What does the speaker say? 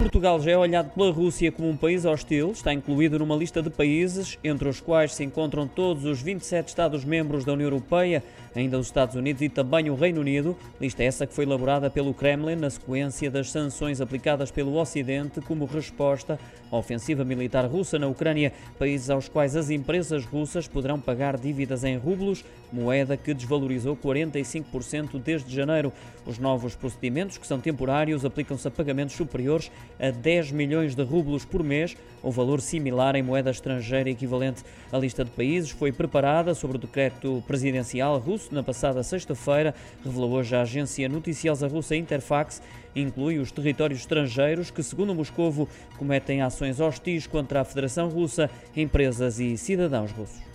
Portugal já é olhado pela Rússia como um país hostil, está incluído numa lista de países, entre os quais se encontram todos os 27 Estados-membros da União Europeia, ainda os Estados Unidos e também o Reino Unido. Lista essa que foi elaborada pelo Kremlin na sequência das sanções aplicadas pelo Ocidente como resposta à ofensiva militar russa na Ucrânia, países aos quais as empresas russas poderão pagar dívidas em rublos, moeda que desvalorizou 45% desde janeiro. Os novos procedimentos, que são temporários, aplicam-se a pagamentos superiores a 10 milhões de rublos por mês, ou valor similar em moeda estrangeira equivalente. A lista de países foi preparada sobre o decreto presidencial russo na passada sexta-feira, revelou hoje a agência noticiosa russa Interfax, inclui os territórios estrangeiros que, segundo Moscovo, cometem ações hostis contra a Federação Russa, empresas e cidadãos russos.